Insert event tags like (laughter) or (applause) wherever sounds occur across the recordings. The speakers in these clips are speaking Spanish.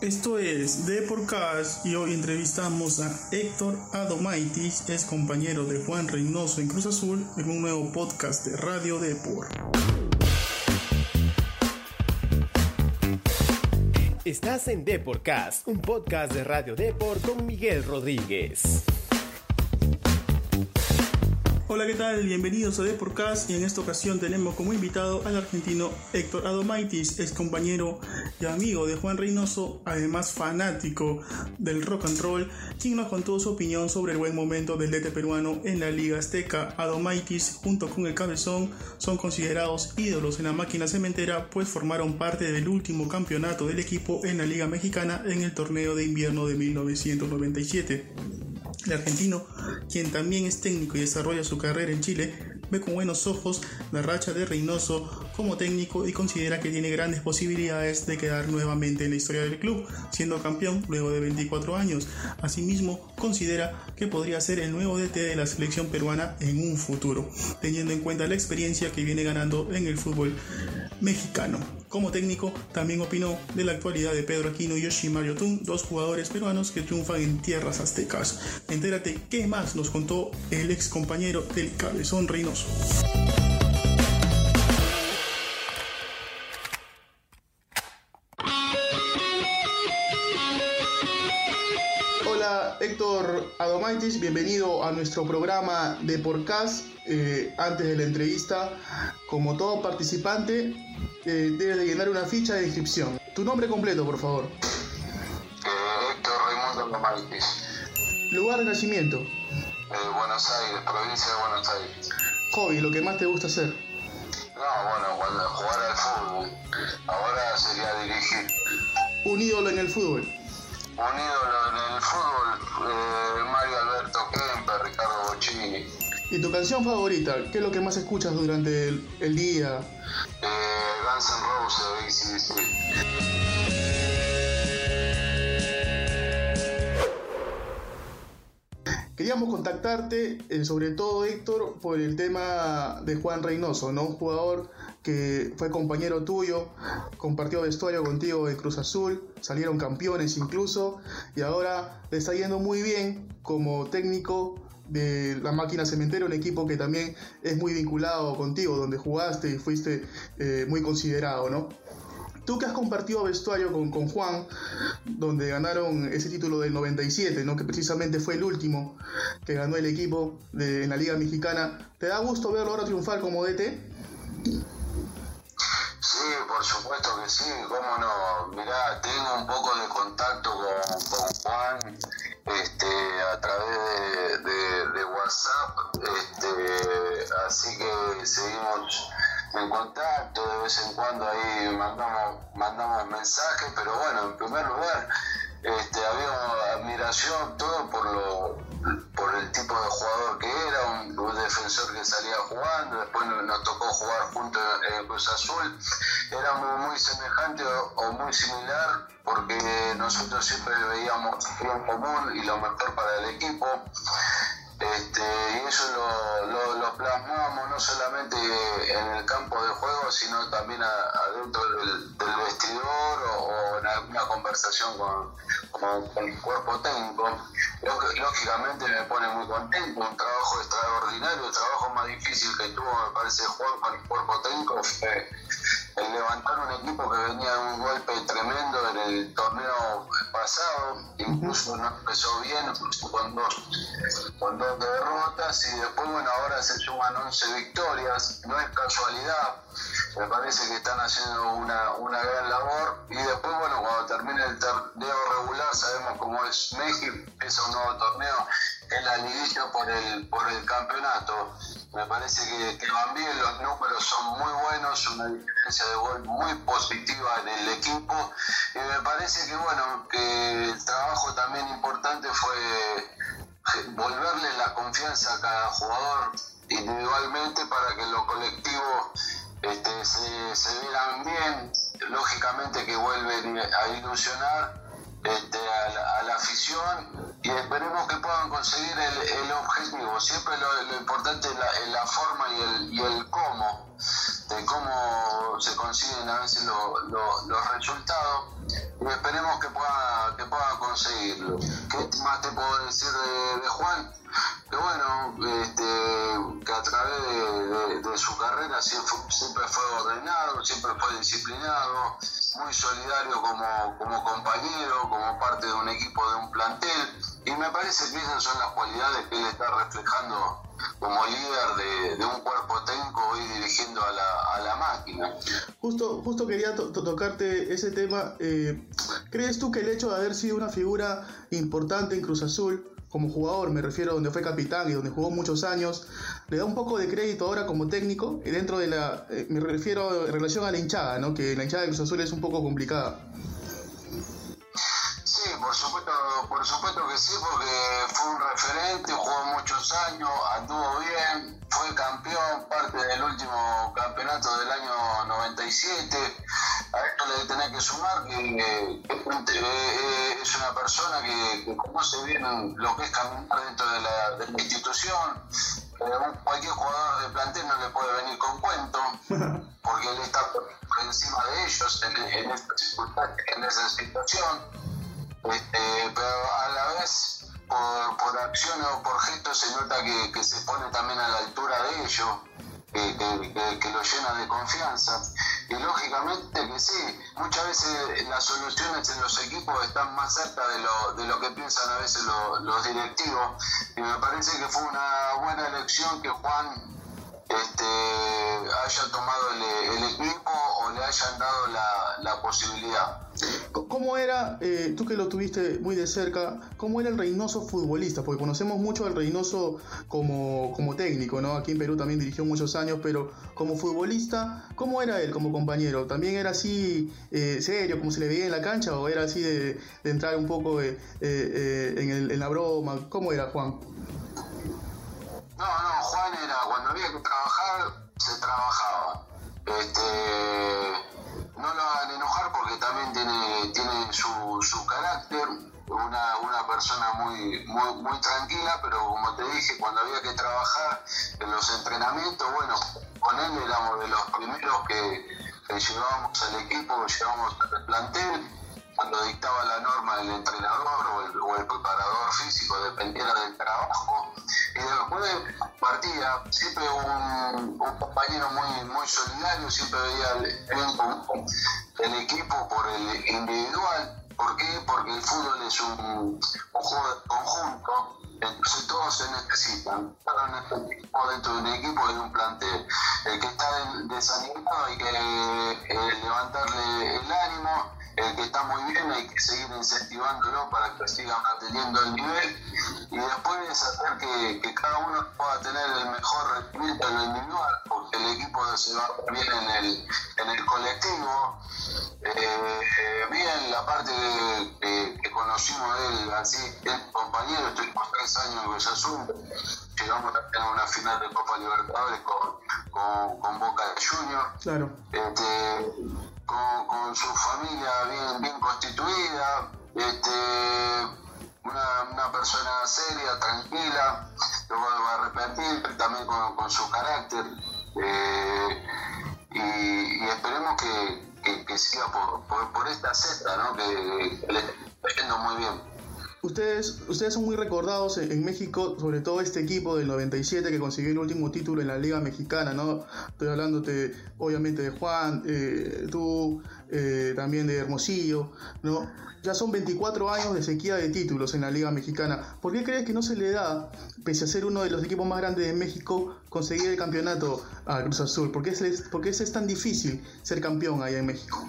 Esto es The Podcast y hoy entrevistamos a Héctor Adomaitis, es compañero de Juan Reynoso en Cruz Azul en un nuevo podcast de Radio Depor. Estás en Deporcast, un podcast de Radio Depor con Miguel Rodríguez. Hola, ¿qué tal? Bienvenidos a Deporcast y en esta ocasión tenemos como invitado al argentino Héctor Adomaitis, ex compañero y amigo de Juan Reynoso, además fanático del rock and roll, quien nos contó su opinión sobre el buen momento del DT peruano en la Liga Azteca. Adomaitis junto con el Cabezón son considerados ídolos en la máquina cementera, pues formaron parte del último campeonato del equipo en la Liga Mexicana en el torneo de invierno de 1997. El argentino, quien también es técnico y desarrolla su carrera en Chile, ve con buenos ojos la racha de Reynoso como técnico y considera que tiene grandes posibilidades de quedar nuevamente en la historia del club, siendo campeón luego de 24 años. Asimismo, considera que podría ser el nuevo DT de la selección peruana en un futuro, teniendo en cuenta la experiencia que viene ganando en el fútbol mexicano. Como técnico, también opinó de la actualidad de Pedro Aquino y Yoshimaru Tun, dos jugadores peruanos que triunfan en tierras aztecas. Entérate qué más nos contó el ex compañero del Cabezón Reynoso. Adomaitis, bienvenido a nuestro programa de podcast. Eh, antes de la entrevista, como todo participante, eh, debe de llenar una ficha de inscripción. Tu nombre completo, por favor. Eh, Héctor Raimundo Adomaitis. Lugar de nacimiento. Eh, Buenos Aires, provincia de Buenos Aires. Hobby, lo que más te gusta hacer. No, bueno, cuando jugar al fútbol. Ahora sería dirigir. Un ídolo en el fútbol. Un ídolo en el eh, Mario Alberto Kemper, Ricardo Bocini. ¿Y tu canción favorita? ¿Qué es lo que más escuchas durante el, el día? Eh, Guns N' Roses. Queríamos contactarte, eh, sobre todo Héctor, por el tema de Juan Reynoso, ¿no? Un jugador que fue compañero tuyo, compartió vestuario contigo en Cruz Azul, salieron campeones incluso, y ahora le está yendo muy bien como técnico de la máquina cementera, un equipo que también es muy vinculado contigo, donde jugaste y fuiste eh, muy considerado, ¿no? Tú que has compartido vestuario con, con Juan, donde ganaron ese título del 97, ¿no? que precisamente fue el último que ganó el equipo de, en la Liga Mexicana, ¿te da gusto verlo ahora triunfar como DT? Sí, por supuesto que sí, cómo no. Mirá, tengo un poco de contacto con, con Juan este, a través de, de- de WhatsApp, este, así que seguimos en contacto, de vez en cuando ahí mandamos, mandamos mensajes, pero bueno, en primer lugar, este, había admiración todo por lo por el tipo de jugador que era, un, defensor que salía jugando, después nos, tocó jugar juntos en Cruz Azul, éramos muy semejantes o, o muy similar porque nosotros siempre veíamos bien común y lo mejor para el equipo. Este, y eso lo, lo, plasmamos no solamente en el campo de juego, sino también adentro del, vestidor o, en alguna conversación con, con- el cuerpo técnico. Lóg- Lógicamente me pone muy contento, un trabajo extraordinario, el trabajo más difícil que tuvo, me parece, Juan con el cuerpo técnico fue el levantar un equipo que venía de un golpe tremendo en el torneo pasado, incluso no empezó bien, con dos, con dos derrotas y después, bueno, ahora se suman 11 victorias, no es casualidad, me parece que están haciendo una, una gran labor y después, bueno, cuando termine el torneo regular, sabemos cómo es México, empieza un nuevo torneo, es la liguilla por el, por el campeonato. Me parece que, van bien, los números son muy buenos, una diferencia de gol muy positiva en el equipo y me parece que bueno, que el trabajo también importante fue volverle la confianza a cada jugador individualmente para que lo colectivo este, se, se vieran bien, lógicamente que vuelven a ilusionar este, a, la, la afición y esperemos que puedan conseguir el, el objetivo. Siempre lo, lo importante es la, forma y el, y el cómo, de cómo se consiguen a veces lo- lo- los resultados. Y esperemos que pueda, que pueda conseguirlo. ¿Qué más te puedo decir de, Juan? Que bueno, este, que a través de, su carrera siempre, fue ordenado, siempre fue disciplinado, muy solidario como, como compañero, como parte de un equipo, de un plantel, y me parece que esas son las cualidades que él está reflejando como líder de, un cuerpo técnico hoy dirigiendo a la, a la máquina. Justo, justo quería tocarte ese tema. Eh, ¿Crees tú que el hecho de haber sido una figura importante en Cruz Azul, como jugador, me refiero a donde fue capitán y donde jugó muchos años, le da un poco de crédito ahora como técnico, y dentro de la, eh, me refiero en relación a la hinchada, ¿no? que la hinchada de Cruz Azul es un poco complicada. Por supuesto, por supuesto que sí, porque fue un referente, jugó muchos años, anduvo bien, fue campeón, parte del último campeonato del año 97. A esto le tenés que sumar que, es una persona que, conoce bien lo que es caminar dentro de la, de la institución. cualquier jugador de plantel no le puede venir con cuento, (laughs) porque él está por encima de ellos en, en, en esa situación este, pero a la vez por, por acción o por gesto se nota que, se pone también a la altura de ellos, que, que, lo llena de confianza. Y lógicamente que sí, muchas veces las soluciones en los equipos están más cerca de lo, de lo que piensan a veces los directivos. Y me parece que fue una buena elección que Juan este, haya tomado el, equipo o le hayan dado la, la posibilidad. ¿Cómo era, eh, tú que lo tuviste muy de cerca, cómo era el Reynoso futbolista? Porque conocemos mucho al Reynoso como, como técnico, ¿no? Aquí en Perú también dirigió muchos años, pero como futbolista, ¿cómo era él como compañero? ¿También era así eh, serio, como se le veía en la cancha, o era así de, entrar un poco eh, en, el, en la broma? ¿Cómo era Juan? No, no, Juan era cuando había que trabajar, se trabajaba. Este, no lo hagan enojar porque también tiene, tiene su, su carácter, una, una persona muy, muy, tranquila, pero como te dije, cuando había que trabajar en los entrenamientos, bueno, con él éramos de los primeros que, llevábamos al equipo, que llevábamos al plantel, cuando dictaba la norma del entrenador o el, o el preparador físico, dependiera del trabajo y después partía siempre un, un, compañero muy, muy solidario, siempre veía el, el, equipo por el individual. ¿Por qué? Porque el fútbol es un, un juego de conjunto, entonces todos se necesitan. Cada dentro de un equipo de un plantel. El que está desanimado hay que eh, levantarle el ánimo el que está muy bien hay que seguir incentivándolo para que siga manteniendo el nivel y después hacer que, que cada uno pueda tener el mejor rendimiento en lo individual, porque el equipo se va bien en el, en el colectivo. Eh, bien, la parte que, conocimos de él, así, el compañero, estuvimos tres años en Cruz Llegamos a tener una final de Copa Libertadores con, con, con Boca Junior. Claro. Este, con, con su familia bien, bien constituida, este, una, una persona seria, tranquila, lo vuelvo a repetir, también con, con su carácter. Eh, y, y, esperemos que, que, que siga por, por, por, esta seta, ¿no? que, que le está yendo muy bien. Ustedes, ustedes son muy recordados en, México, sobre todo este equipo del 97 que consiguió el último título en la Liga Mexicana, ¿no? Estoy hablándote, obviamente, de Juan, eh, tú, eh, también de Hermosillo, ¿no? Ya son 24 años de sequía de títulos en la Liga Mexicana. ¿Por qué crees que no se le da, pese a ser uno de los equipos más grandes de México, conseguir el campeonato a Cruz Azul? ¿Por qué es, por qué es tan difícil ser campeón allá en México?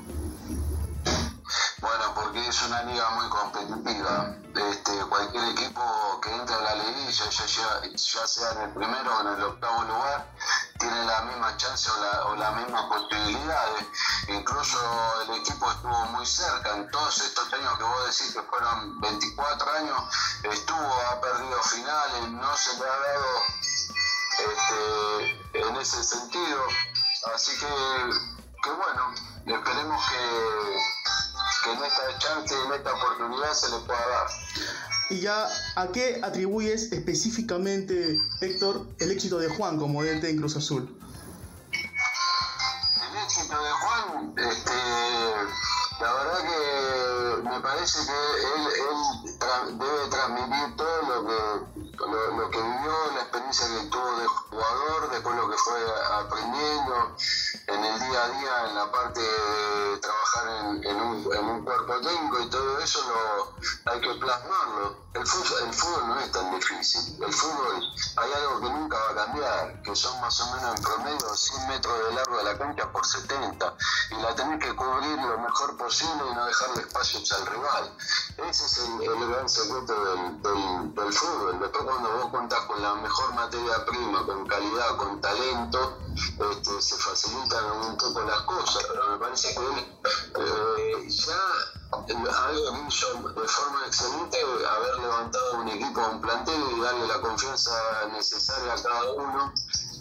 Es una liga muy competitiva. Este, cualquier equipo que entre a la liguilla, ya, sea en el primero o en el octavo lugar, tiene la misma chance o, la, o las mismas posibilidades. Incluso el equipo estuvo muy cerca. En todos estos años que vos decís que fueron 24 años, estuvo, ha perdido finales, no se le ha dado este, en ese sentido. Así que, que bueno, esperemos que que en esta chance, en esta oportunidad se le pueda dar. Y ya, ¿a qué atribuyes específicamente, Héctor, el éxito de Juan como DT en Cruz Azul? El éxito de Juan, este, la verdad que me parece que él, debe transmitir todo lo que, lo, que vivió, la experiencia que tuvo de jugador, después lo que fue aprendiendo en el día a día, en la parte de trabajar en, un, en un, cuerpo técnico y todo eso lo, hay que plasmarlo. El fútbol, el fútbol no es tan difícil. El fútbol hay algo que nunca va a cambiar, que son más o menos en promedio 100 metros de largo de la cancha por 70 y la tenés que cubrir lo mejor posible y no dejarle espacios al rival. Ese es el, gran secreto del, del, fútbol. Después cuando vos contás con la mejor materia prima, con calidad, con talento, este, se facilitan un poco las cosas, pero me parece que él eh, ya algo hizo de forma excelente haber levantado un equipo, un plantel y darle la confianza necesaria a cada uno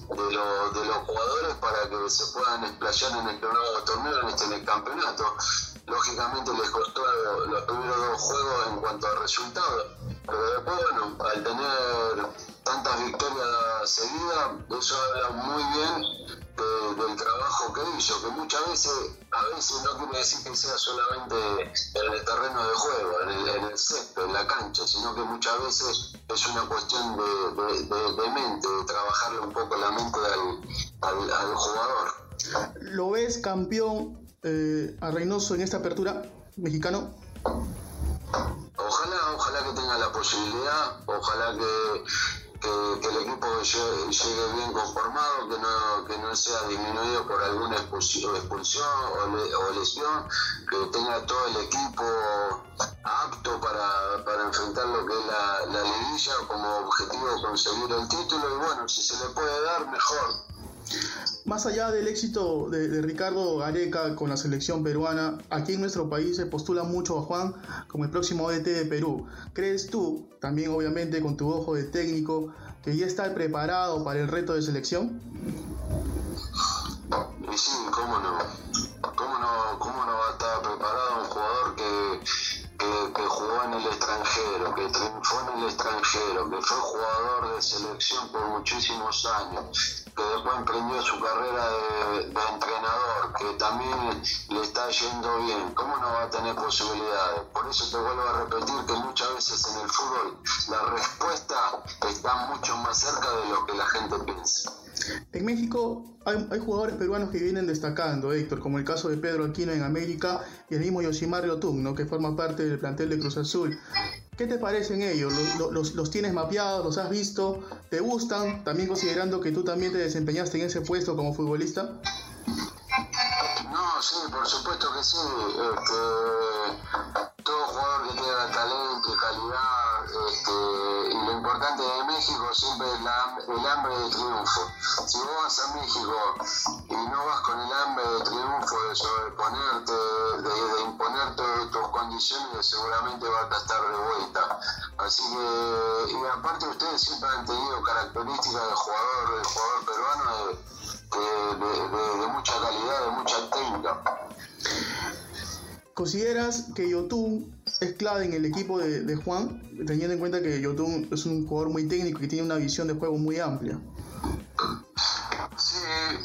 de, de los jugadores para que se puedan explayar en el nuevo torneo, en este campeonato. Lógicamente les costó los primeros dos juegos en cuanto a resultados, pero después, bueno, al tener tantas victorias seguidas, eso habla muy bien del trabajo que hizo, que muchas veces, a veces no quiere decir que sea solamente en el terreno de juego, en el, en el césped, en la cancha, sino que muchas veces es una cuestión de, de, mente, de trabajarle un poco la mente al, al, jugador. ¿Lo ves campeón eh, a Reynoso en esta apertura mexicano? Ojalá, ojalá que tenga la posibilidad, ojalá que llegue, bien conformado, que no, que no sea disminuido por alguna expulsión, o, lesión, que tenga todo el equipo apto para, para enfrentar lo que es la, la liguilla como objetivo conseguir el título. Y bueno, si se le puede dar, mejor más allá del éxito de, Ricardo Gareca con la selección peruana, aquí en nuestro país se postula mucho a Juan como el próximo ODT de Perú. ¿Crees tú, también obviamente con tu ojo de técnico, que ya está preparado para el reto de selección? sí, cómo no. ¿Cómo no, va a estar preparado un jugador que que, jugó en el extranjero, que triunfó en el extranjero, que fue jugador de selección por muchísimos años, después emprendió su carrera de, entrenador, que también le está yendo bien, ¿cómo no va a tener posibilidades? Por eso te vuelvo a repetir que muchas veces en el fútbol la respuesta está mucho más cerca de lo que la gente piensa. En México hay, jugadores peruanos que vienen destacando, Héctor, como el caso de Pedro Aquino en América y el mismo Yosimar Yotun, ¿no? que forma parte del plantel de Cruz Azul. ¿Qué te parecen ellos? ¿Los, los, tienes mapeados? ¿Los has visto? ¿Te gustan? También considerando que tú también te desempeñaste en ese puesto como futbolista. No, sí, por supuesto que sí. Este, todo jugador que tenga talento y calidad, este, y lo importante de México siempre es el hambre de triunfo. Si vos vas a México y no vas con el hambre de triunfo, de sobreponerte, seguramente vas a estar de vuelta. Así que, y aparte ustedes siempre han tenido características de jugador, de jugador peruano de, de mucha calidad, de mucha técnica. ¿Consideras que Yotun es clave en el equipo de, Juan, teniendo en cuenta que Yotun es un jugador muy técnico y tiene una visión de juego muy amplia?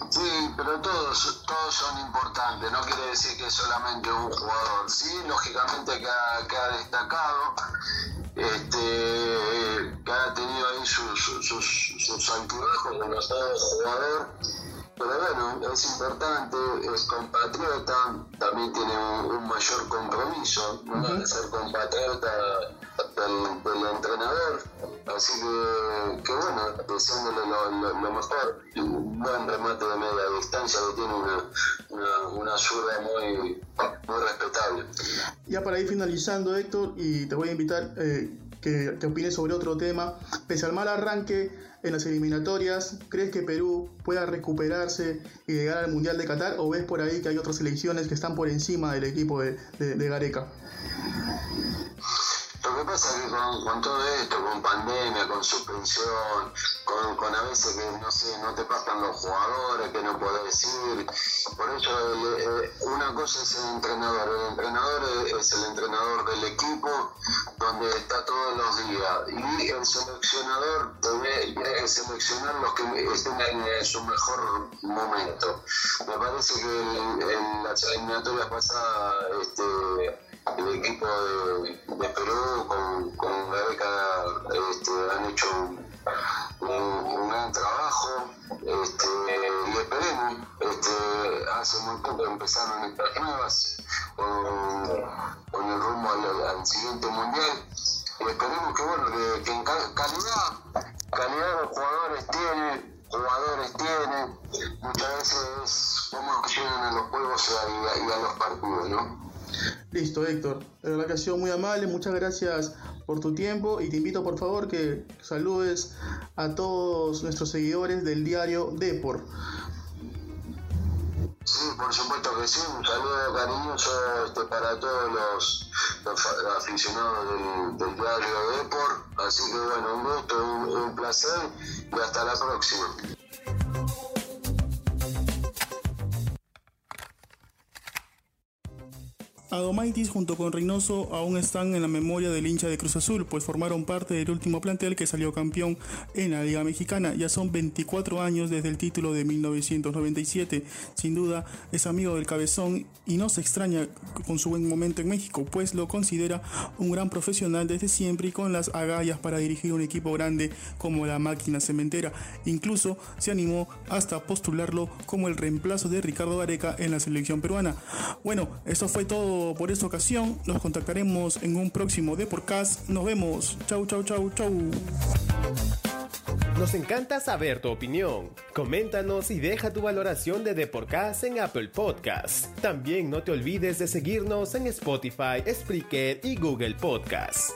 Sí, pero todos, todos son importantes, no quiere decir que solamente un jugador. Sí, lógicamente que ha, destacado, este, que ha tenido ahí sus, sus, sus altibajos como todo jugador pero bueno, es importante, es compatriota, también tiene un, mayor compromiso, ¿no? ser compatriota del, entrenador, así que, que bueno, deseándole lo, lo, mejor, un buen remate de media distancia que tiene una, una, una zurda muy, muy respetable. Ya para ir finalizando, Héctor, y te voy a invitar eh, que te opines sobre otro tema, pese al mal arranque, en las eliminatorias? ¿Crees que Perú pueda recuperarse y llegar al Mundial de Qatar o ves por ahí que hay otras selecciones que están por encima del equipo de, de, Gareca? Lo que pasa es que con, todo esto, con pandemia, con suspensión, con, con, a veces que no sé, no te pasan los jugadores, que no puedes ir. Por eso una cosa es el entrenador, el entrenador es el entrenador del equipo, donde está todos los días. Y el seleccionador debe seleccionar los que estén en su mejor momento. Me parece que en, las eliminatorias pasadas este, el equipo de, Perú con, con Gareca este, han hecho un, gran trabajo este, y esperemos, este, hace muy poco empezaron estas nuevas con, el rumbo al, siguiente mundial y esperemos que bueno que, en calidad calidad de jugadores tiene jugadores tiene muchas veces es cómo llegan a los juegos y a, los partidos ¿no? Listo, Héctor. La verdad que ha sido muy amable. Muchas gracias por tu tiempo y te invito por favor que saludes a todos nuestros seguidores del diario Depor. Sí, por supuesto que sí, un saludo cariñoso este, para todos los, aficionados del, diario Depor. Así que bueno, un gusto, un placer y hasta la próxima. Adomaitis junto con Reynoso aún están en la memoria del hincha de Cruz Azul, pues formaron parte del último plantel que salió campeón en la Liga Mexicana. Ya son 24 años desde el título de 1997. Sin duda es amigo del cabezón y no se extraña con su buen momento en México, pues lo considera un gran profesional desde siempre y con las agallas para dirigir un equipo grande como la máquina cementera. Incluso se animó hasta postularlo como el reemplazo de Ricardo Gareca en la selección peruana. Bueno, eso fue todo por esta ocasión. Nos contactaremos en un próximo de podcast. Nos vemos. Chau, chau, chau, chau. Nos encanta saber tu opinión. Coméntanos y deja tu valoración de Deporcast en Apple Podcasts. También no te olvides de seguirnos en Spotify, Spreaker y Google Podcasts.